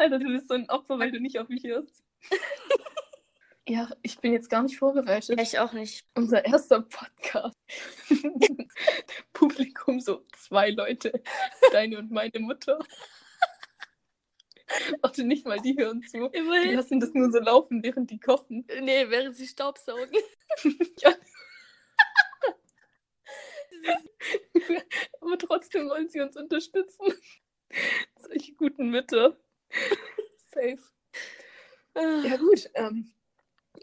Alter, du bist so ein Opfer, weil du nicht auf mich hörst. ja, ich bin jetzt gar nicht vorbereitet. Ja, ich auch nicht. Unser erster Podcast. Publikum so zwei Leute. Deine und meine Mutter. Warte, nicht mal die hören zu. Die Immerhin. lassen das nur so laufen, während die kochen. Nee, während sie Staubsaugen. Ja. Aber trotzdem wollen sie uns unterstützen. Solche guten Mütter. Safe. Ja gut, ähm,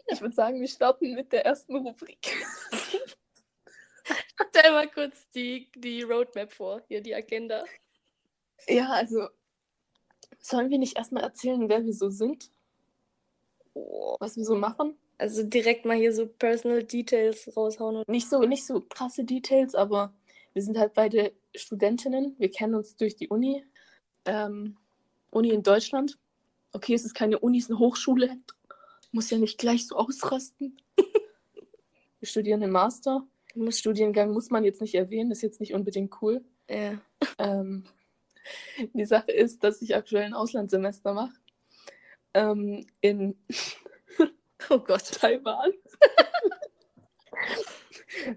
ich würde sagen, wir starten mit der ersten Rubrik. Stell mal kurz die, die Roadmap vor, hier die Agenda. Ja, also sollen wir nicht erstmal erzählen, wer wir so sind? Was wir so machen? Also direkt mal hier so Personal Details raushauen. Und Nicht so, nicht so krasse Details, aber wir sind halt beide Studentinnen. Wir kennen uns durch die Uni. Ähm, Uni in Deutschland. Okay, es ist keine Uni, es ist eine Hochschule. Muss ja nicht gleich so ausrasten. wir studieren im Master. muss, Studiengang muss man jetzt nicht erwähnen, ist jetzt nicht unbedingt cool. ja. Ähm, die Sache ist, dass ich aktuell ein Auslandssemester mache. Ähm, in Oh Gott. Taiwan.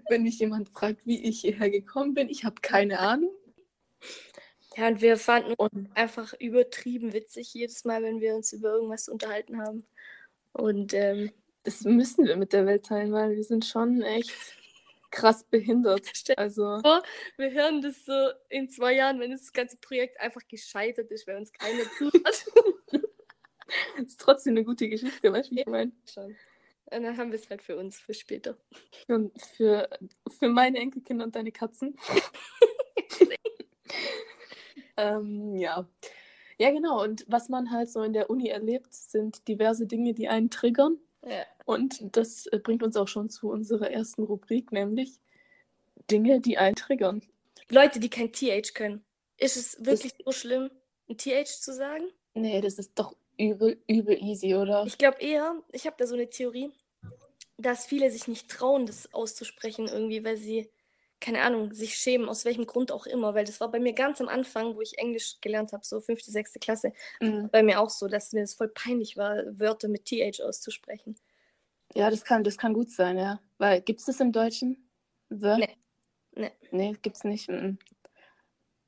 Wenn mich jemand fragt, wie ich hierher gekommen bin, ich habe keine Ahnung. Ja, und wir fanden Und einfach übertrieben witzig jedes Mal, wenn wir uns über irgendwas unterhalten haben. Und ähm, das müssen wir mit der Welt teilen, weil wir sind schon echt krass behindert. Also, wir hören das so in zwei Jahren, wenn das ganze Projekt einfach gescheitert ist, weil uns keiner zuhört. ist trotzdem eine gute Geschichte, weißt du, wie ich meine? Schon. Und dann haben wir es halt für uns, für später. Und für, für meine Enkelkinder und deine Katzen. Ähm, ja. Ja, genau. Und was man halt so in der Uni erlebt, sind diverse Dinge, die einen triggern. Ja. Und das äh, bringt uns auch schon zu unserer ersten Rubrik, nämlich Dinge, die einen triggern. Leute, die kein TH können. Ist es wirklich so schlimm, ein TH zu sagen? Nee, das ist doch übel, übel easy, oder? Ich glaube eher, ich habe da so eine Theorie, dass viele sich nicht trauen, das auszusprechen irgendwie, weil sie, keine Ahnung, sich schämen, aus welchem Grund auch immer. Weil das war bei mir ganz am Anfang, wo ich Englisch gelernt habe, so fünfte, sechste Klasse, Mhm. bei mir auch so, dass mir das voll peinlich war, Wörter mit TH auszusprechen. Ja, das kann, das kann gut sein, ja. Weil, gibt es das im Deutschen? The? Nee. Nee. Nee, gibt's nicht. mhm.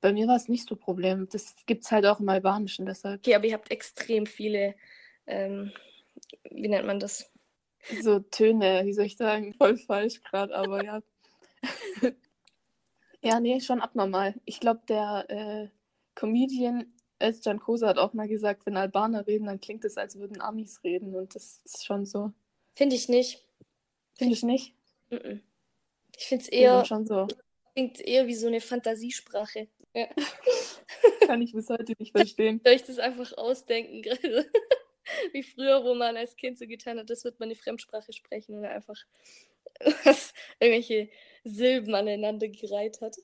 Bei mir war es nicht so ein Problem. Das gibt's halt auch im Albanischen, deshalb. Okay, aber ihr habt extrem viele, ähm, wie nennt man das? So Töne, wie soll ich sagen, voll falsch gerade, aber ja. Ja, nee, schon abnormal. Ich glaube, der äh, Comedian Özcan Kosa hat auch mal gesagt, wenn Albaner reden, dann klingt es, als würden Amis reden und das ist schon so. Finde ich nicht. Finde ich nicht. Ich finde es Eher eher, schon so. klingt eher wie so eine Fantasiesprache. Ja. Kann ich bis heute nicht verstehen. Soll ich das einfach ausdenken gerade? Wie früher, wo man als Kind so getan hat, das wird man eine Fremdsprache sprechen oder einfach was, irgendwelche Silben aneinander gereiht hat.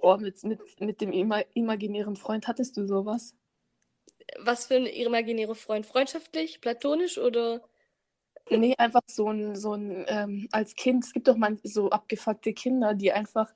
Oh, mit, mit, mit dem ima imaginären Freund hattest du sowas? Was für ein imaginärer Freund? Freundschaftlich, platonisch oder? Nee, einfach so ein, so ein ähm, als Kind, es gibt doch mal so abgefuckte Kinder, die einfach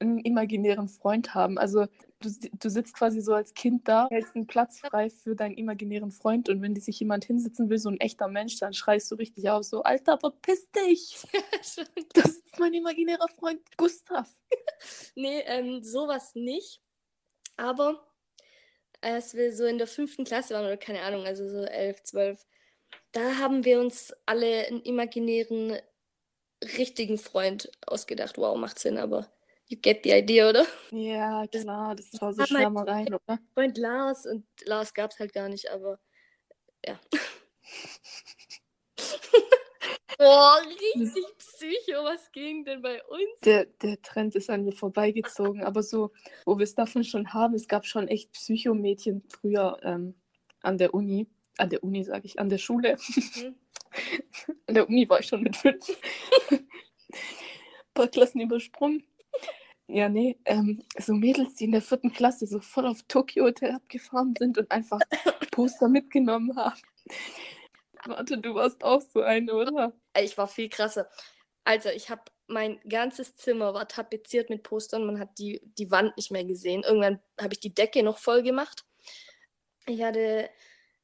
einen imaginären Freund haben. Also du, du sitzt quasi so als Kind da, hältst einen Platz frei für deinen imaginären Freund und wenn die sich jemand hinsetzen will, so ein echter Mensch, dann schreist du richtig auf, so, Alter, verpiss dich! Das ist mein imaginärer Freund Gustav. nee, ähm, sowas nicht. Aber als wir so in der fünften Klasse waren, oder keine Ahnung, also so elf, zwölf, da haben wir uns alle einen imaginären, richtigen Freund ausgedacht. Wow, macht Sinn, aber you get the idea, oder? Ja, klar, das war so Schwärmereien, oder? Freund Lars und Lars gab es halt gar nicht, aber ja. Boah, richtig Psycho, was ging denn bei uns? Der, der Trend ist an mir vorbeigezogen, aber so, wo wir es davon schon haben, es gab schon echt Psychomädchen früher ähm, an der Uni, an der Uni sage ich, an der Schule. Mhm. an der Uni war ich schon mit fünf. Ein paar Klassen übersprungen. Ja, nee, ähm, so Mädels, die in der vierten Klasse so voll auf Tokyo Hotel abgefahren sind und einfach Poster mitgenommen haben. Warte, du warst auch so eine, oder? Ich war viel krasser. Also, ich habe mein ganzes Zimmer war tapeziert mit Postern. Man hat die, die Wand nicht mehr gesehen. Irgendwann habe ich die Decke noch voll gemacht. Ich hatte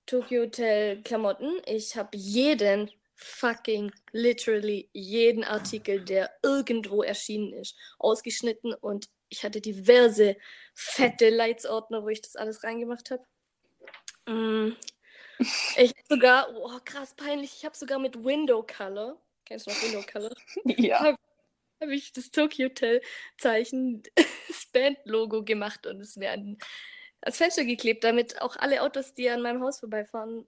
Tokyo Hotel Klamotten. Ich habe jeden fucking literally jeden Artikel, der irgendwo erschienen ist, ausgeschnitten und ich hatte diverse fette Leitsordner, wo ich das alles reingemacht habe. Mm. Ich habe sogar, oh krass peinlich, ich habe sogar mit Window Color, kennst du noch Window Color? Ja. Habe hab ich das Tokyo Hotel Zeichen, das Band-Logo gemacht und es mir an, ans Fenster geklebt, damit auch alle Autos, die an meinem Haus vorbeifahren,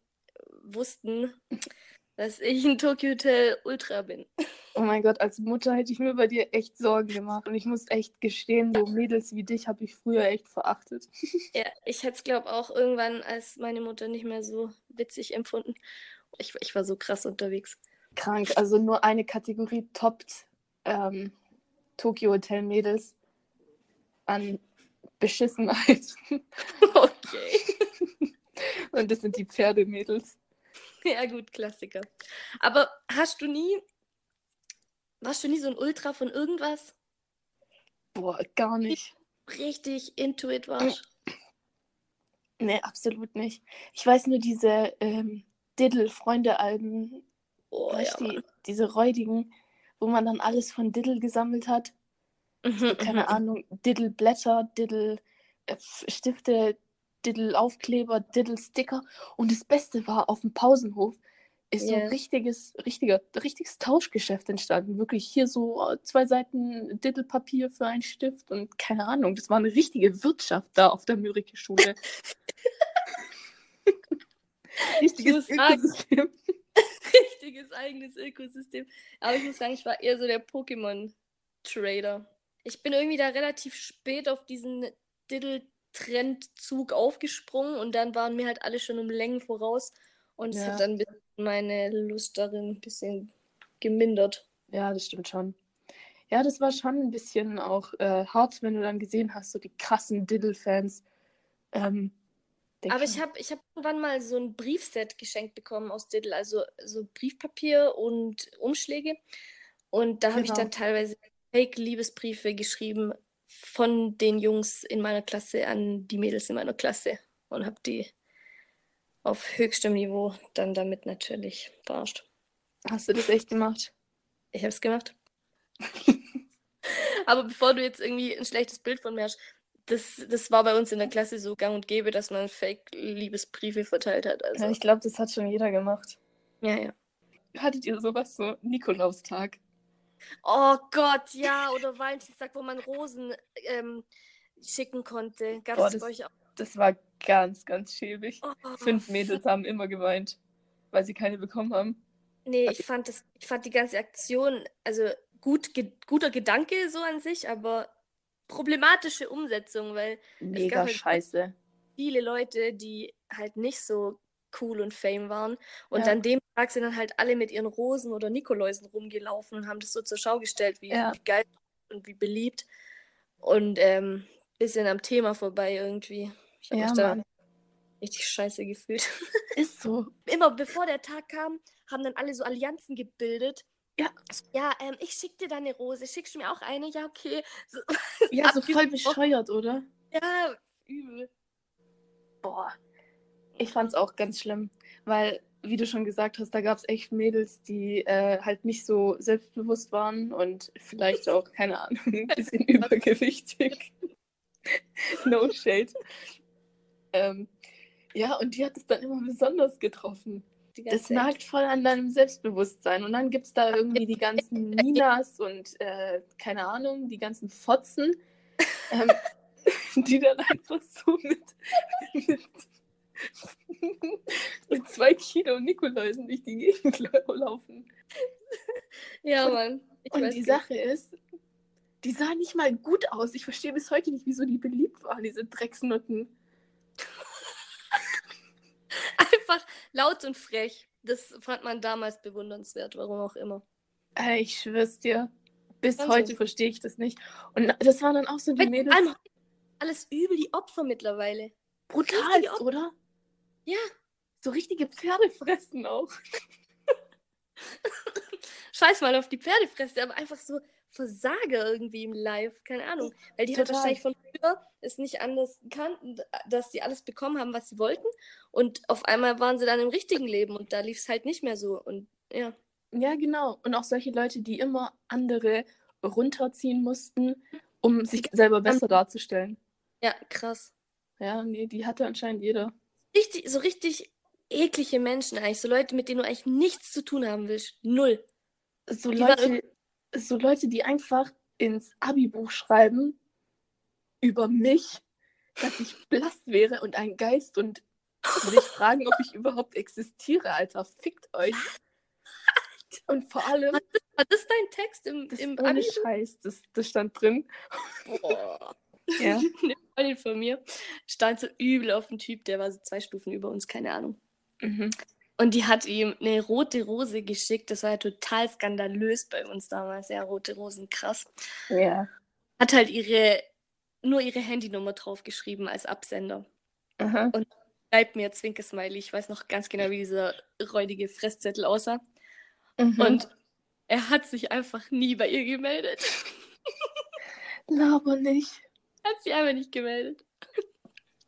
wussten, dass ich ein Tokyo Hotel Ultra bin. Oh mein Gott, als Mutter hätte ich mir bei dir echt Sorgen gemacht. Und ich muss echt gestehen, so Mädels wie dich habe ich früher echt verachtet. Ja, ich hätte es, glaube auch irgendwann als meine Mutter nicht mehr so witzig empfunden. Ich, ich war so krass unterwegs. Krank. Also nur eine Kategorie toppt ähm, Tokyo Hotel Mädels an Beschissenheit. Okay. Und das sind die Pferdemädels. Ja, gut, Klassiker. Aber hast du nie, warst du nie so ein Ultra von irgendwas? Boah, gar nicht. Richtig into it warst? Nee, absolut nicht. Ich weiß nur diese ähm, Diddle-Freunde-Alben, Oh, ja, die, diese räudigen, wo man dann alles von Diddle gesammelt hat. Mhm, Keine mhm. Ahnung, Diddle-Blätter, Diddle-Stifte, Diddle-Aufkleber, Diddle-Sticker. Und das Beste war, auf dem Pausenhof ist so Ja. ein richtiges, richtiger, richtiges Tauschgeschäft entstanden. Wirklich hier so äh, zwei Seiten Diddle-Papier für einen Stift und keine Ahnung. Das war eine richtige Wirtschaft da auf der Mürike-Schule. Richtiges Ökosystem. Richtiges eigenes Ökosystem. Aber ich muss sagen, ich war eher so der Pokémon-Trader. Ich bin irgendwie da relativ spät auf diesen Diddle-Trendzug aufgesprungen und dann waren mir halt alle schon um Längen voraus. Und es Ja. hat dann meine Lust darin ein bisschen gemindert. Ja, das stimmt schon. Ja, das war schon ein bisschen auch äh, hart, wenn du dann gesehen hast, so die krassen Diddle-Fans. Ähm, Aber ich habe ich hab irgendwann mal so ein Briefset geschenkt bekommen aus Diddle, also so Briefpapier und Umschläge. Und da habe ich Genau. dann teilweise Fake-Liebesbriefe geschrieben von den Jungs in meiner Klasse an die Mädels in meiner Klasse und habe die auf höchstem Niveau dann damit natürlich verarscht. Hast du das echt gemacht? Ich habe es gemacht. Aber bevor du jetzt irgendwie ein schlechtes Bild von mir hast, das, das war bei uns in der Klasse so gang und gäbe, dass man Fake-Liebesbriefe verteilt hat. Also, Ja, ich glaube, das hat schon jeder gemacht. ja, ja. Hattet ihr sowas so Nikolaustag? Oh Gott, ja, oder Valentinstag, wo man Rosen ähm, schicken konnte. Gab es bei euch auch? Das war ganz, ganz schäbig. Oh, Fünf Mädels haben immer geweint, weil sie keine bekommen haben. Nee, ich fand das, ich fand die ganze Aktion, also gut, ge guter Gedanke so an sich, aber problematische Umsetzung, weil Mega halt- scheiße. viele Leute, die halt nicht so cool und fame waren. Und Ja. an dem Tag sind dann halt alle mit ihren Rosen oder Nikoläusen rumgelaufen und haben das so zur Schau gestellt, wie, Ja. wie geil und wie beliebt. Und ähm, bisschen am Thema vorbei irgendwie. Ich habe Ja, mich da richtig scheiße gefühlt. Ist so. Immer bevor der Tag kam, haben dann alle so Allianzen gebildet. Ja. Ja, ähm, ich schick dir da eine Rose. Schickst du mir auch eine? Ja, okay. So, Ja, so voll bescheuert, oder? ja, übel. Boah. Ich fand's auch ganz schlimm, weil, wie du schon gesagt hast, da gab's echt Mädels, die äh, halt nicht so selbstbewusst waren und vielleicht auch, keine Ahnung, ein bisschen übergewichtig. no shade. Ähm, ja, und die hat es dann immer besonders getroffen. Das nagt voll an deinem Selbstbewusstsein. Und dann gibt es da irgendwie die ganzen Ninas und äh, keine Ahnung, die ganzen Fotzen, ähm, die dann einfach so mit, mit, mit zwei Kilo Nikoläusen durch die Gegend laufen. Ja, Mann. Ich Und die nicht. Sache ist, die sahen nicht mal gut aus. Ich verstehe bis heute nicht, wieso die beliebt waren, diese Drecksnutten. Einfach laut und frech. Das fand man damals bewundernswert, warum auch immer. Ey, ich schwör's dir. Bis Wahnsinn. heute verstehe ich das nicht. Und das waren dann auch so die Mädels. alles übel die Opfer mittlerweile. Brutal, oder? Ja. So richtige Pferdefressen auch. Scheiß mal auf die Pferdefresse, aber einfach so Versager irgendwie im Live. Keine Ahnung. Weil die halt wahrscheinlich von früher es nicht anders kannten, dass sie alles bekommen haben, was sie wollten. Und auf einmal waren sie dann im richtigen Leben und da lief es halt nicht mehr so. Und ja. Ja, genau. Und auch solche Leute, die immer andere runterziehen mussten, um sich selber besser darzustellen. Ja, krass. Ja, nee, die hatte anscheinend jeder. Richtig, so richtig eklige Menschen eigentlich. So Leute, mit denen du eigentlich nichts zu tun haben willst. Null. So Die Leute, so Leute, die einfach ins Abi-Buch schreiben über mich, dass ich blass wäre und ein Geist und sich fragen, ob ich überhaupt existiere, Alter. Fickt euch. Und vor allem, War das dein Text im, das im Abi? Scheiß, das, das stand drin. Boah. Ja. Freundin von mir stand so übel auf den Typ, der war so zwei Stufen über uns, keine Ahnung. Mhm. Und die hat ihm eine rote Rose geschickt. Das war ja total skandalös bei uns damals. Ja, rote Rosen, krass. Ja. Hat halt ihre, nur ihre Handynummer draufgeschrieben als Absender. Aha. Schreibt mir Zwinke-Smiley. Ich weiß noch ganz genau, wie dieser räudige Fresszettel aussah. Mhm. Und er hat sich einfach nie bei ihr gemeldet. Laber nicht. Hat sich einfach nicht gemeldet.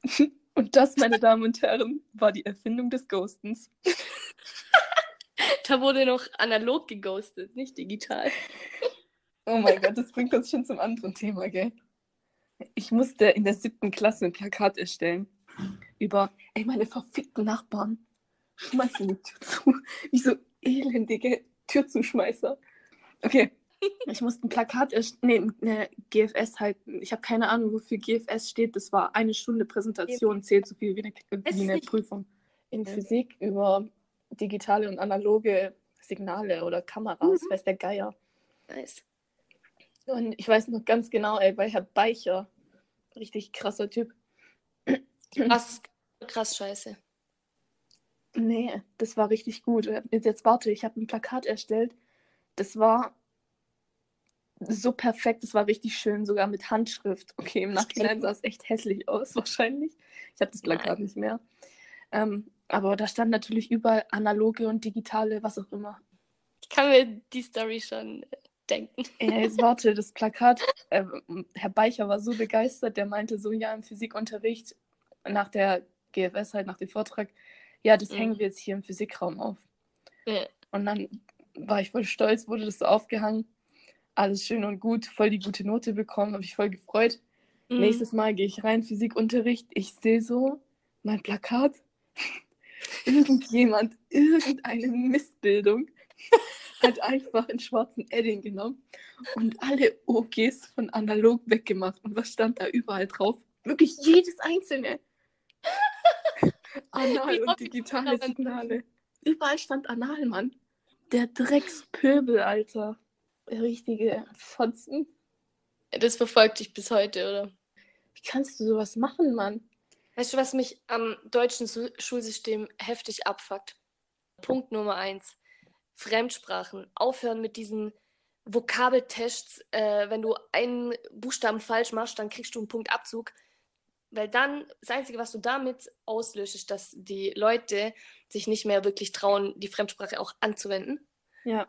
Und das, meine Damen und Herren, war die Erfindung des Ghostens. Da wurde noch analog geghostet, nicht digital. Oh mein Gott, das bringt uns schon zum anderen Thema, gell? Ich musste in der siebten Klasse ein Plakat erstellen über, ey, meine verfickten Nachbarn schmeißen die Tür zu. Wie so elendige Türzuschmeißer. Okay, ich musste ein Plakat erstellen, nee, eine GFS halten. Ich habe keine Ahnung, wofür GFS steht. Das war eine Stunde Präsentation, zählt so viel wie eine, wie eine. Prüfung. In Ja. Physik über digitale und analoge Signale oder Kameras, weiß der Geier. Nice. Und ich weiß noch ganz genau, ey, bei Herr Beicher, richtig krasser Typ. Krass, krass scheiße. Nee, das war richtig gut. Jetzt, jetzt warte, ich habe ein Plakat erstellt. Das war so perfekt, das war richtig schön, sogar mit Handschrift. Okay, im Nachhinein sah es echt hässlich aus, wahrscheinlich. Ich habe das Plakat nicht mehr. Ähm, aber da stand natürlich überall analoge und digitale, was auch immer. Ich kann mir die Story schon äh, denken. Ey, jetzt warte, das Plakat. Äh, Herr Beicher war so begeistert, der meinte so, ja, im Physikunterricht, nach der GFS, halt nach dem Vortrag, ja, das Mhm. hängen wir jetzt hier im Physikraum auf. Ja. Und dann war ich voll stolz, wurde das so aufgehangen. Alles schön und gut, voll die gute Note bekommen, habe ich voll gefreut. Mhm. Nächstes Mal gehe ich rein, Physikunterricht, ich sehe so mein Plakat. Irgendjemand, irgendeine Missbildung hat einfach einen schwarzen Edding genommen und alle OGs von analog weggemacht. Und was stand da überall drauf? Wirklich jedes einzelne. Anal und digitale Signale. Überall stand Anal, Mann. Der Dreckspöbel, Alter. Richtige Fotzen. Das verfolgt dich bis heute, oder? Wie kannst du sowas machen, Mann? Weißt du, was mich am deutschen Schulsystem heftig abfuckt? Punkt Nummer eins. Fremdsprachen. Aufhören mit diesen Vokabeltests. Äh, wenn du einen Buchstaben falsch machst, dann kriegst du einen Punkt Abzug. Weil dann, das Einzige, was du damit auslöst, ist, dass die Leute sich nicht mehr wirklich trauen, die Fremdsprache auch anzuwenden. Ja.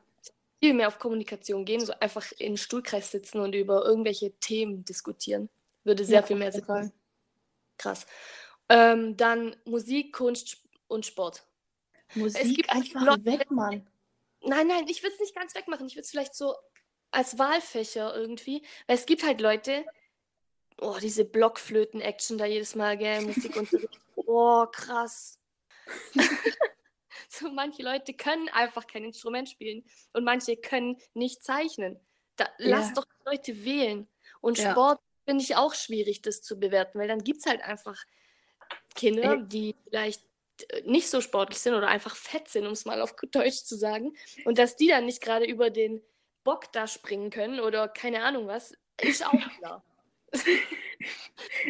Viel mehr auf Kommunikation gehen, so einfach in Stuhlkreis sitzen und über irgendwelche Themen diskutieren. Würde sehr Ja, viel mehr Sinn machen. Fall. Krass. Ähm, dann Musik, Kunst und Sport. Musik einfach Leute- weg, Mann. Nein, nein, ich würde es nicht ganz wegmachen. Ich würde es vielleicht so als Wahlfächer irgendwie. Weil es gibt halt Leute, oh, diese Blockflöten-Action da jedes Mal, gell, Musikunterricht. Oh, krass. so manche Leute können einfach kein Instrument spielen und manche können nicht zeichnen. Da, Lass Ja. doch die Leute wählen. Und Ja. Sport finde ich auch schwierig, das zu bewerten, weil dann gibt es halt einfach Kinder, Ey. die vielleicht äh, nicht so sportlich sind oder einfach fett sind, um es mal auf gut Deutsch zu sagen. Und dass die dann nicht gerade über den Bock da springen können oder keine Ahnung was, ist auch klar.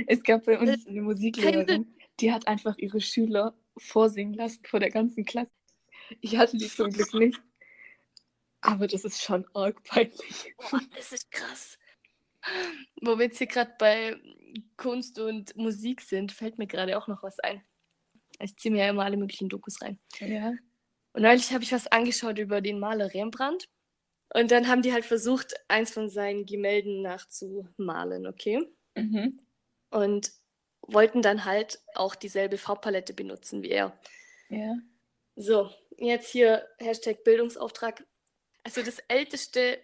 Es gab bei uns eine Musiklehrerin, die hat einfach ihre Schüler vorsingen lassen vor der ganzen Klasse. Ich hatte die zum Glück nicht. Aber das ist schon arg peinlich. Boah, das ist krass. Wo wir jetzt hier gerade bei Kunst und Musik sind, fällt mir gerade auch noch was ein. Ich ziehe mir ja immer alle möglichen Dokus rein. Ja. Und neulich habe ich was angeschaut über den Maler Rembrandt. Und dann haben die halt versucht, eins von seinen Gemälden nachzumalen, okay? Mhm. Und wollten dann halt auch dieselbe Farbpalette benutzen wie er. Ja. So, jetzt hier Hashtag Bildungsauftrag. Also das älteste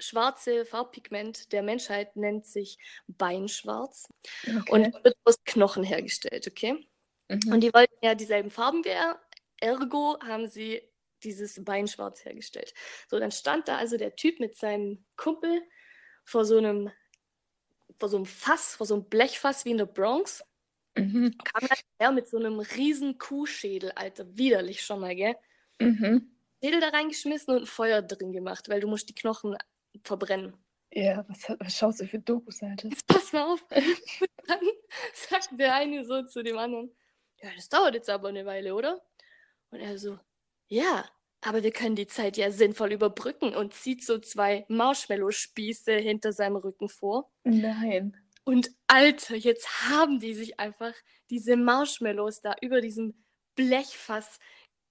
schwarze Farbpigment der Menschheit nennt sich Beinschwarz Okay. und wird aus Knochen hergestellt, okay? mhm. Und die wollten ja dieselben Farben wie er, ergo haben sie dieses Beinschwarz hergestellt. So, dann stand da also der Typ mit seinem Kumpel vor so einem, vor so einem Fass, vor so einem Blechfass wie in der Bronx, Mhm. kam dann her mit so einem riesen Kuhschädel, Alter, widerlich schon mal, gell? Mhm. Schädel da reingeschmissen und ein Feuer drin gemacht, weil du musst die Knochen verbrennen. Ja, was, was schaust du für Dokus, Alter? Jetzt pass mal auf. Und dann sagt der eine so zu dem anderen, ja, das dauert jetzt aber eine Weile, oder? Und er so, ja, aber wir können die Zeit ja sinnvoll überbrücken und zieht so zwei Marshmallow-Spieße hinter seinem Rücken vor. Nein. Und Alter, jetzt haben die sich einfach diese Marshmallows da über diesem Blechfass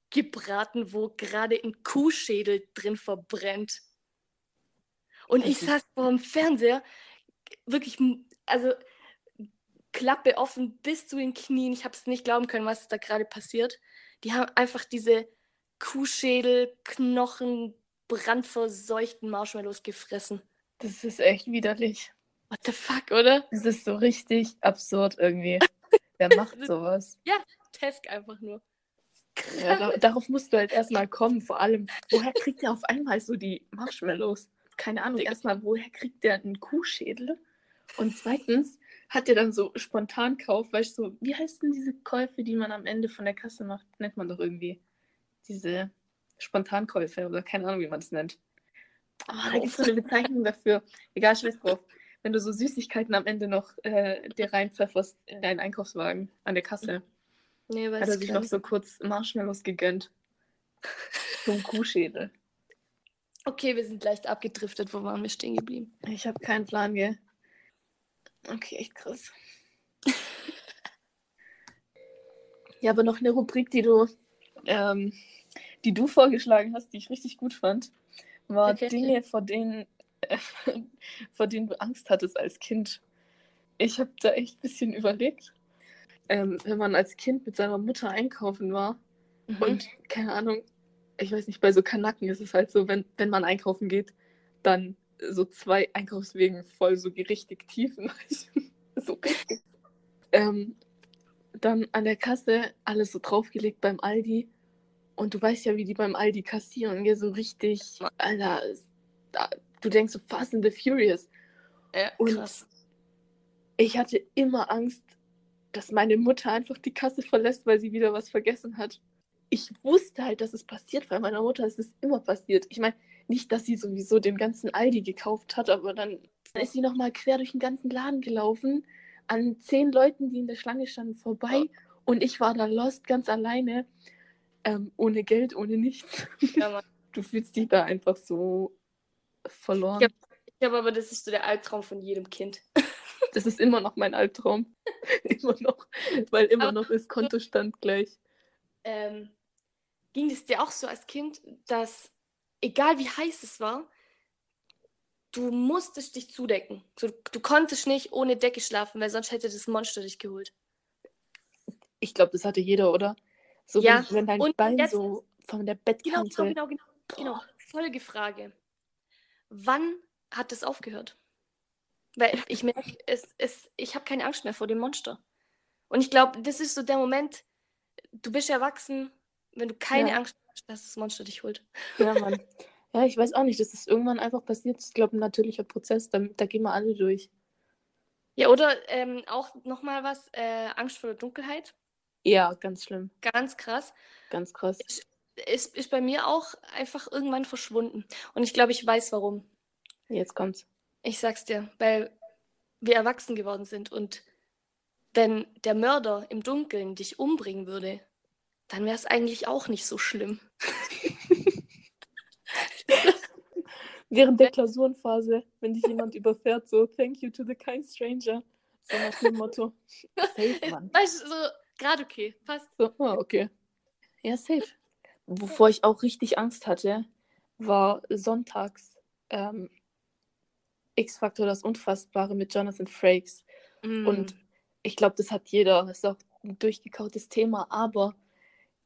gebraten, wo gerade ein Kuhschädel drin verbrennt. Und ich saß vor dem Fernseher, wirklich, also Klappe offen bis zu den Knien. Ich habe es nicht glauben können, was da gerade passiert. Die haben einfach diese Kuhschädel, Knochen, brandverseuchten Marshmallows gefressen. Das ist echt widerlich. What the fuck, oder? Das ist so richtig absurd irgendwie. Wer macht sowas? Tesk einfach nur. Ja, da, darauf musst du halt erstmal kommen. Vor allem, woher kriegt der auf einmal so die Marshmallows? Keine Ahnung. Erstmal, woher kriegt der einen Kuhschädel? Und zweitens, hat der dann so Spontankauf, weißt du, so, wie heißt denn diese Käufe, die man am Ende von der Kasse macht? Nennt man doch irgendwie. Diese Spontankäufe oder keine Ahnung, wie man das nennt. Ah, da gibt es so eine Bezeichnung dafür. Egal, scheiß drauf. Wenn du so Süßigkeiten am Ende noch äh, dir reinpfefferst in deinen Einkaufswagen an der Kasse. Nee, weiß Hat er ich sich noch so kurz Marshmallows gegönnt. Zum Kuhschädel. Okay, wir sind leicht abgedriftet. Wo waren wir stehen geblieben? Ich habe keinen Plan, gell? Okay, echt krass. ja, aber noch eine Rubrik, die du, ähm, die du vorgeschlagen hast, die ich richtig gut fand, war Okay. Dinge, vor denen, äh, vor denen du Angst hattest als Kind. Ich habe da echt ein bisschen überlegt. Ähm, wenn man als Kind mit seiner Mutter einkaufen war Mhm. Und keine Ahnung, ich weiß nicht, bei so Kanaken ist es halt so, wenn, wenn man einkaufen geht, dann so zwei Einkaufswegen voll so richtig tiefen. so richtig. Ähm, dann an der Kasse alles so draufgelegt beim Aldi. Und du weißt ja, wie die beim Aldi kassieren, gell? so richtig, Alter, da, du denkst so Fast and the Furious. ja, und- krass. Ich hatte immer Angst, dass meine Mutter einfach die Kasse verlässt, weil sie wieder was vergessen hat. Ich wusste halt, dass es passiert, weil meiner Mutter ist es immer passiert. Ich meine, nicht, dass sie sowieso den ganzen Aldi gekauft hat, aber dann ist sie nochmal quer durch den ganzen Laden gelaufen, an zehn Leuten, die in der Schlange standen, vorbei. Und ich war da lost, ganz alleine, ähm, ohne Geld, ohne nichts. Ja. Du fühlst dich da einfach so verloren. Ich glaube aber, das ist so der Albtraum von jedem Kind. Das ist immer noch mein Albtraum. immer noch. Weil immer Aber- noch ist Kontostand gleich. Ähm, ging es dir auch so als Kind, dass, egal wie heiß es war, du musstest dich zudecken. So, du konntest nicht ohne Decke schlafen, weil sonst hätte das Monster dich geholt. Ich glaube, das hatte jeder, oder? So, Ja, wenn, wenn dein und Bein jetzt- so von der Genau, Bettkante. genau, genau, genau. genau. Folgefrage. Wann hat es aufgehört? Weil ich merke, es, es, ich habe keine Angst mehr vor dem Monster. Und ich glaube, das ist so der Moment, du bist erwachsen, wenn du keine Ja. Angst hast, dass das Monster dich holt. Ja, Mann. Ja, ich weiß auch nicht. Das ist irgendwann einfach passiert. Ich glaube, ein natürlicher Prozess. Da, da gehen wir alle durch. Ja, oder ähm, auch nochmal was, äh, Angst vor der Dunkelheit. Ja, ganz schlimm. Ganz krass. Ganz krass. Ist, ist bei mir auch einfach irgendwann verschwunden. Und ich glaube, ich weiß warum. Jetzt kommt's. Ich sag's dir, weil wir erwachsen geworden sind und wenn der Mörder im Dunkeln dich umbringen würde, dann wäre es eigentlich auch nicht so schlimm. Während der Klausurenphase, wenn dich jemand überfährt, so Thank you to the kind stranger. So nach dem Motto. Safe, Mann. Weißt du, so gerade okay, passt. So, ah, okay. Ja, safe. Wovor ich auch richtig Angst hatte, war sonntags ähm, X-Factor das Unfassbare mit Jonathan Frakes. Mm. Und ich glaube, das hat jeder. Das ist auch ein durchgekautes Thema. Aber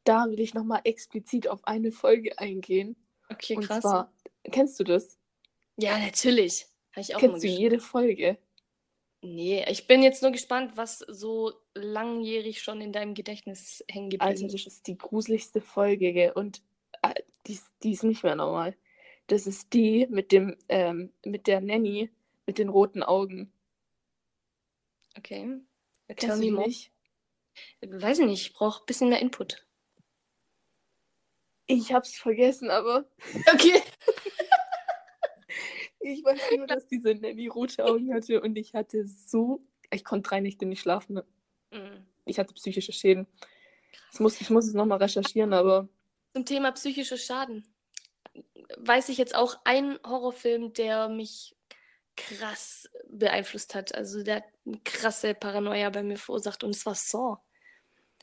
da will ich nochmal explizit auf eine Folge eingehen. okay, Und krass. zwar, kennst du das? Ja, natürlich. Habe ich auch Kennst du jede Folge? Nee, ich bin jetzt nur gespannt, was so langjährig schon in deinem Gedächtnis hängen geblieben Also, ist. das ist die gruseligste Folge, gell? Und äh, die, ist- die ist nicht mehr normal. Das ist die mit dem, ähm, mit der Nanny mit den roten Augen. Okay. Tell me more. nicht? Weiß ich nicht, ich brauche ein bisschen mehr Input. Ich hab's vergessen, aber Okay. ich weiß nur, dass diese Nanny rote Augen hatte und ich hatte so. Ich konnte drei Nächte nicht schlafen. Mhm. Ich hatte psychische Schäden. Ich muss, ich muss es nochmal recherchieren, aber Zum Thema psychischer Schaden. Weiß ich jetzt auch einen Horrorfilm, der mich krass beeinflusst hat. Also der hat eine krasse Paranoia bei mir verursacht und es war Saw.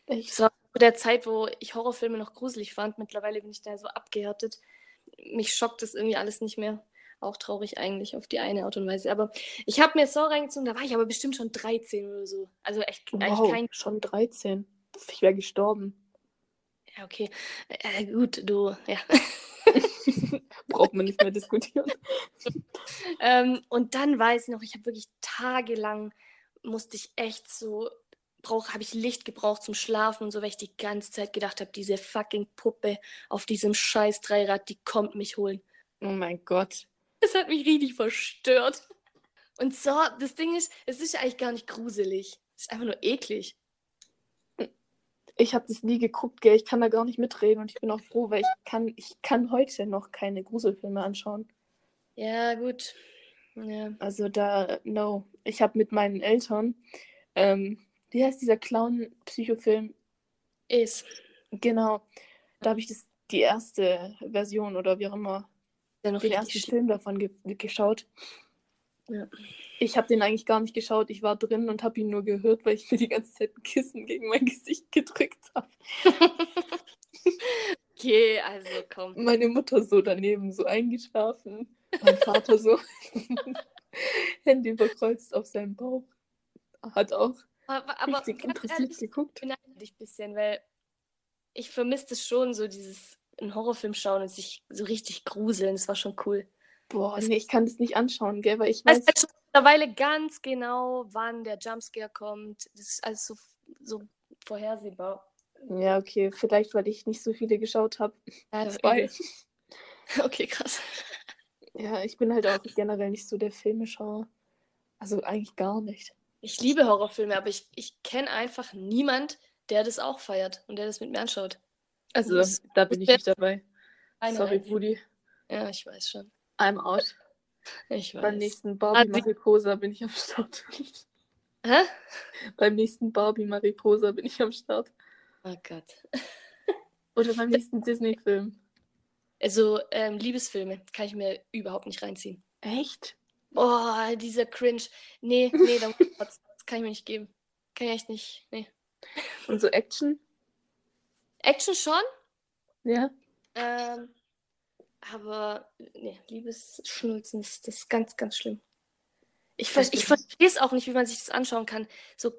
ich Es war zu der Zeit, wo ich Horrorfilme noch gruselig fand. Mittlerweile bin ich da so abgehärtet. Mich schockt das irgendwie alles nicht mehr. Auch traurig eigentlich auf die eine Art und Weise. Aber ich habe mir Saw reingezogen, da war ich aber bestimmt schon 13 oder so. Also echt eigentlich wow, kein. schon 13. Ich wäre gestorben. Ja, okay. Äh, gut, du, ja. Braucht man nicht mehr diskutieren. Ähm, und dann weiß ich noch, ich habe wirklich tagelang musste ich echt so habe ich Licht gebraucht zum Schlafen und so, weil ich die ganze Zeit gedacht habe, diese fucking Puppe auf diesem scheiß Dreirad, die kommt mich holen. Oh mein Gott. Das hat mich richtig verstört. Und so, das Ding ist, es ist ja eigentlich gar nicht gruselig. Es ist einfach nur eklig. Ich habe das nie geguckt, gell? Ich kann da gar nicht mitreden und ich bin auch froh, weil ich kann, ich kann heute noch keine Gruselfilme anschauen. Ja, gut. Ja. Also da, no. Ich habe mit meinen Eltern, ähm, wie heißt dieser Clown-Psychofilm? Ist. Genau. Da habe ich das, die erste Version oder wie auch immer, Ja noch den ersten. Film davon ge geschaut. Ja. Ich habe den eigentlich gar nicht geschaut. Ich war drin und habe ihn nur gehört, weil ich mir die ganze Zeit ein Kissen gegen mein Gesicht gedrückt habe. Okay, also komm. Meine Mutter so daneben, so eingeschlafen. Mein Vater so Hände überkreuzt auf seinem Bauch. Hat auch Aber, aber richtig interessiert ehrlich, geguckt. beneide dich ein bisschen, weil ich vermisse es schon, so dieses einen Horrorfilm schauen und sich so richtig gruseln. Das war schon cool. Boah, nee, ich kann das nicht anschauen, gell, weil ich Ich weiß schon mittlerweile ganz genau, wann der Jumpscare kommt. Das ist alles so, so vorhersehbar. ja, okay, vielleicht, weil ich nicht so viele geschaut habe. Ja, Zwei. Okay, krass. Ja, ich bin halt auch generell nicht so der Filmeschauer. Also eigentlich gar nicht. Ich liebe Horrorfilme, aber ich, ich kenne einfach niemand, der das auch feiert und der das mit mir anschaut. Also, Das- da bin ich nicht dabei. Sorry. Brudi. Ja, ich weiß schon. I'm out. Ich weiß. Beim nächsten Barbie Mariposa bin ich am Start. Hä? beim nächsten Barbie Mariposa bin ich am Start. Oh Gott. Oder beim nächsten Disney-Film. Also, ähm, Liebesfilme kann ich mir überhaupt nicht reinziehen. Echt? Boah, dieser Cringe. Nee, nee, das kann ich mir nicht geben. Kann ich echt nicht. Nee. Und so Action? Action schon, Ja. ähm, aber nee, Liebesschnulzen, das, das ist ganz, ganz schlimm. Ich, ver ich ist- verstehe es auch nicht, wie man sich das anschauen kann. So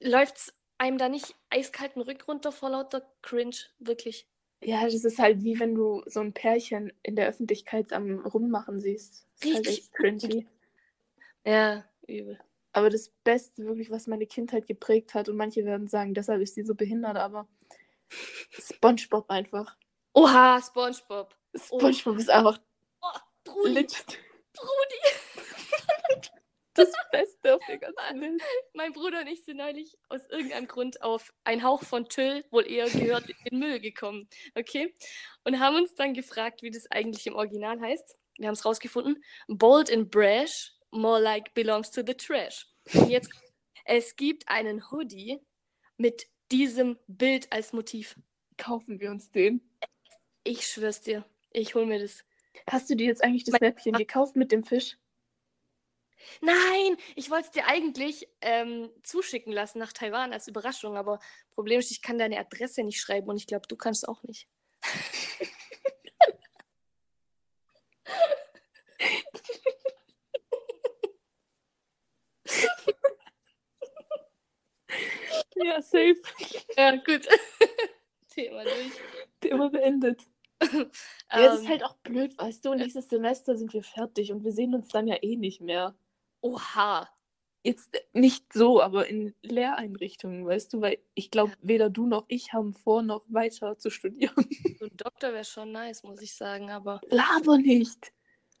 läuft es einem da nicht eiskalten Rück runter vor lauter Cringe, wirklich. Ja, das ist halt wie wenn du so ein Pärchen in der Öffentlichkeit am Rummachen siehst. Das ist halt Richtig echt cringy. Ja, übel. Aber das Beste wirklich, was meine Kindheit geprägt hat, und manche werden sagen, deshalb ist sie so behindert, aber SpongeBob einfach. Oha, Spongebob. Oh. SpongeBob ist einfach Oh, Brudi, legit Brudi. das Beste auf der ganzen Welt. Mein Bruder und ich sind neulich aus irgendeinem Grund auf ein Hauch von Tüll, wohl eher gehört, in den Müll gekommen. Okay? Und haben uns dann gefragt, wie das eigentlich im Original heißt. Wir haben es rausgefunden. Bold and brash, more like belongs to the trash. Und jetzt, es gibt einen Hoodie mit diesem Bild als Motiv. Kaufen wir uns den. Ich schwör's dir. Ich hol mir das. Hast du dir jetzt eigentlich das Läppchen gekauft mit dem Fisch? Nein, ich wollte es dir eigentlich ähm, zuschicken lassen nach Taiwan als Überraschung, aber Problem ist, ich kann deine Adresse nicht schreiben und ich glaube, du kannst auch nicht. Ja, safe. Ja, gut. Thema durch. Thema beendet. ja, das ist halt auch blöd, weißt du, nächstes Semester sind wir fertig und wir sehen uns dann ja eh nicht mehr. Oha. Jetzt nicht so, aber in Lehreinrichtungen, weißt du, weil ich glaube, weder du noch ich haben vor, noch weiter zu studieren. So ein Doktor wäre schon nice, muss ich sagen, aber. Laber nicht.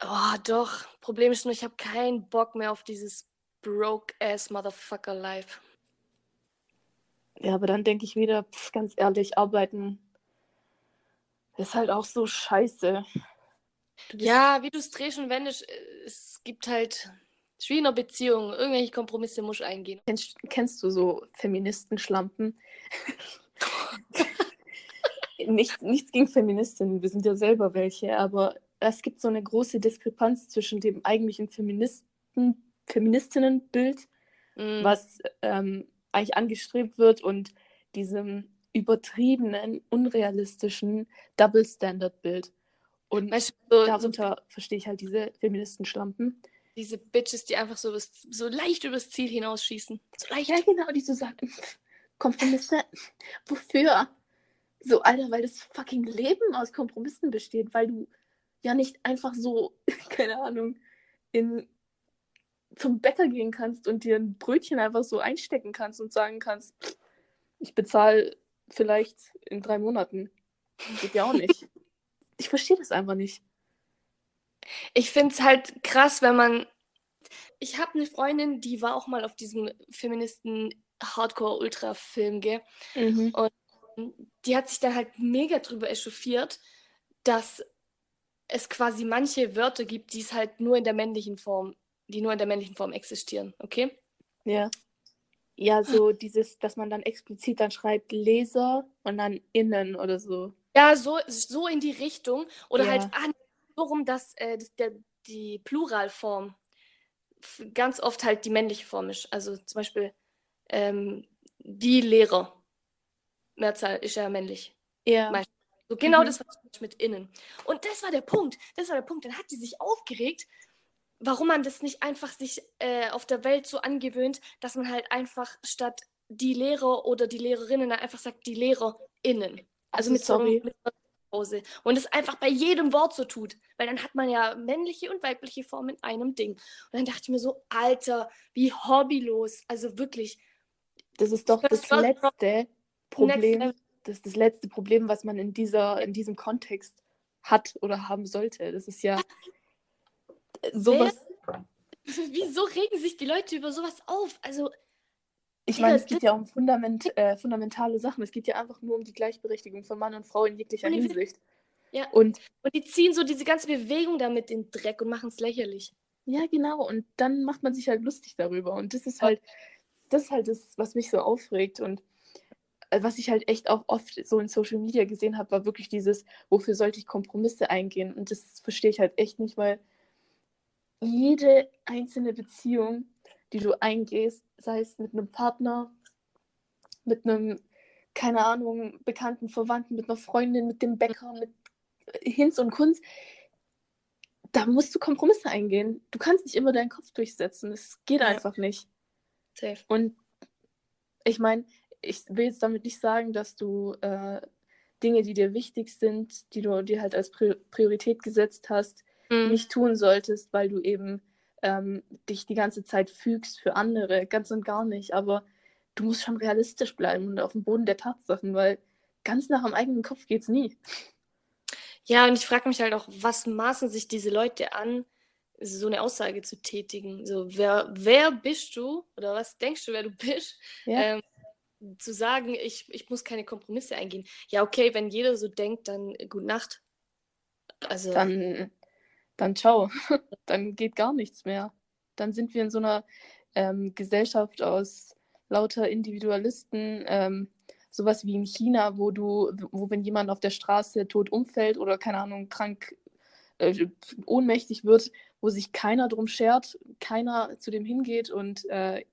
Oh, doch. Problem ist nur, ich habe keinen Bock mehr auf dieses broke-ass Motherfucker Life. Ja, aber dann denke ich wieder, pf, ganz ehrlich, arbeiten ist halt auch so scheiße. Ja, wie du es drehst und wendest, äh, es gibt halt, ist wie in einer Beziehung, irgendwelche Kompromisse musst du eingehen. Kennst, kennst du so Feministenschlampen? nichts, nichts gegen Feministinnen, wir sind ja selber welche, aber es gibt so eine große Diskrepanz zwischen dem eigentlichen Feministen, Feministinnenbild, Mm, was ähm, eigentlich angestrebt wird, und diesem übertriebenen, unrealistischen Double-Standard-Bild. Und Weißt du, so, so darunter verstehe ich halt diese Feministenschlampen. diese Bitches, die einfach so, übers, so leicht übers Ziel hinausschießen. So leicht. Ja, genau, die so sagen, Kompromisse, wofür? So, Alter, weil das fucking Leben aus Kompromissen besteht, weil du ja nicht einfach so, keine Ahnung, in, zum Bäcker gehen kannst und dir ein Brötchen einfach so einstecken kannst und sagen kannst, "Pff, ich bezahle vielleicht in drei Monaten. Geht ja auch nicht. Ich verstehe das einfach nicht. Ich finde es halt krass, wenn man. Ich habe eine Freundin, die war auch mal auf diesem Feministen-Hardcore-Ultra-Film, gell? Die hat sich dann halt mega drüber echauffiert, dass es quasi manche Wörter gibt, die es halt nur in der männlichen Form, die nur in der männlichen Form existieren, okay? Ja. Ja, so dieses, dass man dann explizit dann schreibt Leser und dann innen oder so. Ja, so, so in die Richtung. Oder Ja. halt, ah, so rum, dass äh, das, der, die Pluralform ganz oft halt die männliche Form ist. Also zum Beispiel ähm, die Lehrer. Mehrzahl ist ja männlich. Ja. Meist- So genau Mhm. das war mit innen. Und das war der Punkt. Das war der Punkt. Dann hat sie sich aufgeregt, warum man das nicht einfach sich äh, auf der Welt so angewöhnt, dass man halt einfach statt die Lehrer oder die Lehrerinnen einfach sagt die LehrerInnen. Also Also, mit so, einem, sorry. mit so einer Pause. Und es einfach bei jedem Wort so tut. Weil dann hat man ja männliche und weibliche Form in einem Ding. Und dann dachte ich mir so, Alter, wie hobbylos. Also wirklich. Das ist doch Das das letzte Problem. Das ist das letzte Problem, was man in dieser, in diesem Kontext hat oder haben sollte. Das ist ja sowas. Wieso regen sich die Leute über sowas auf? Also, Ich meine, es geht ja um fundament, äh, fundamentale Sachen. Es geht ja einfach nur um die Gleichberechtigung von Mann und Frau in jeglicher Und Hinsicht. Ja. Und und die ziehen so diese ganze Bewegung damit in den Dreck und machen es lächerlich. Ja, genau. Und dann macht man sich halt lustig darüber. Und das ist halt, das ist halt das, was mich so aufregt. Und äh, was ich halt echt auch oft so in Social Media gesehen habe, war wirklich dieses, wofür sollte ich Kompromisse eingehen? Und das verstehe ich halt echt nicht, weil jede einzelne Beziehung, die du eingehst, sei es mit einem Partner, mit einem, keine Ahnung, bekannten Verwandten, mit einer Freundin, mit dem Bäcker, mit äh, Hinz und Kunz, da musst du Kompromisse eingehen. Du kannst nicht immer deinen Kopf durchsetzen. Es geht Ja. einfach nicht. Safe. Und ich meine, ich will jetzt damit nicht sagen, dass du äh, Dinge, die dir wichtig sind, die du dir halt als Pri Priorität gesetzt hast, Mhm. nicht tun solltest, weil du eben ähm, dich die ganze Zeit fügst für andere. Ganz und gar nicht. Aber du musst schon realistisch bleiben und auf dem Boden der Tatsachen, weil ganz nach dem eigenen Kopf geht's nie. Ja, und ich frage mich halt auch, was maßen sich diese Leute an, so eine Aussage zu tätigen? So, wer, wer bist du oder was denkst du, wer du bist? Ja. Ähm, zu sagen, ich, ich muss keine Kompromisse eingehen. Ja, okay, wenn jeder so denkt, dann äh, gute Nacht. Also, dann, dann ciao. dann geht gar nichts mehr. Dann sind wir in so einer ähm, Gesellschaft aus lauter Individualisten, ähm, sowas wie in China, wo du, wo wenn jemand auf der Straße tot umfällt oder keine Ahnung, krank, äh, ohnmächtig wird, wo sich keiner drum schert, keiner zu dem hingeht und äh,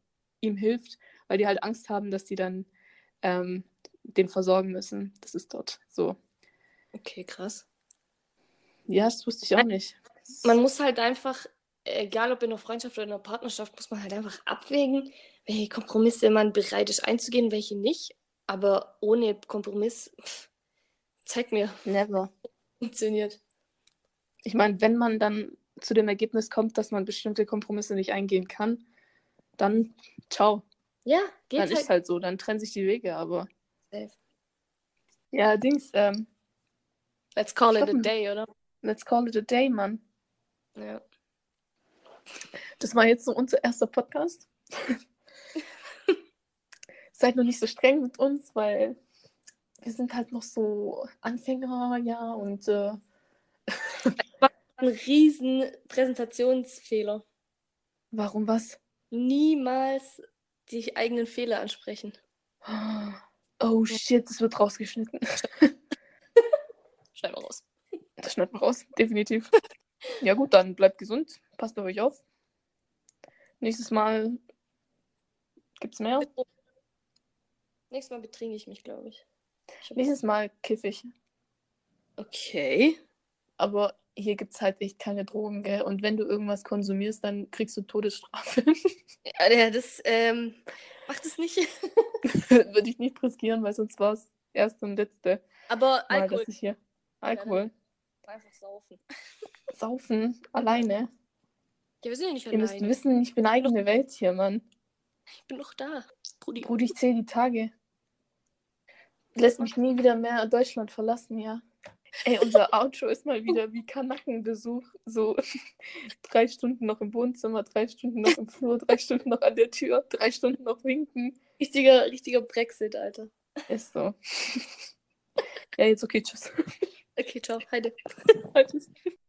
ihm hilft, weil die halt Angst haben, dass die dann ähm, den versorgen müssen. Das ist dort so. okay, krass. Ja, das wusste ich auch nicht. Man muss halt einfach egal ob in einer Freundschaft oder in einer Partnerschaft, muss man halt einfach abwägen, welche Kompromisse man bereit ist einzugehen, welche nicht. Aber ohne Kompromiss, pff, zeig mir, Never. funktioniert. Ich meine, wenn man dann zu dem Ergebnis kommt, dass man bestimmte Kompromisse nicht eingehen kann, dann ciao. Ja, geht Dann halt. ist halt so, dann trennen sich die Wege, aber. safe. Ja, Dings, ähm, Let's call it a day, oder? let's call it a day, Mann. Ja. Das war jetzt so unser erster Podcast. Seid noch nicht so streng mit uns, weil wir sind halt noch so Anfänger, ja, und äh, Ein riesen Präsentationsfehler. warum was? Niemals die eigenen Fehler ansprechen. Oh shit, das wird rausgeschnitten. Schneid mal raus. Das schneiden wir raus, definitiv. Ja gut, dann bleibt gesund, passt auf euch auf. Nächstes Mal gibt's mehr. Nächstes Mal betrinke ich mich, glaube ich. ich Nächstes Mal kiff ich. Okay. Aber hier gibt's halt echt keine Drogen, gell? Und wenn du irgendwas konsumierst, dann kriegst du Todesstrafe. Ja, ja, das ähm, macht es nicht. Würde ich nicht riskieren, weil sonst war es erste und letzte Aber Mal, Alkohol dass ich hier Alkohol einfach saufen. saufen alleine. Ja, wir sind ja nicht Ihr müsst alleine. wissen, ich bin eigene Welt hier, Mann. Ich bin noch da. Brudi. Bruder, ich zähle die Tage. Lässt mich nie wieder mehr Deutschland verlassen, ja. Ey, unser Outro ist mal wieder wie Kanackenbesuch. So drei Stunden noch im Wohnzimmer, drei Stunden noch im Flur, drei Stunden noch an der Tür, drei Stunden noch winken. Richtiger, richtiger Brexit, Alter. Ist so. Ja, jetzt okay, tschüss. Okay, ciao. Heide.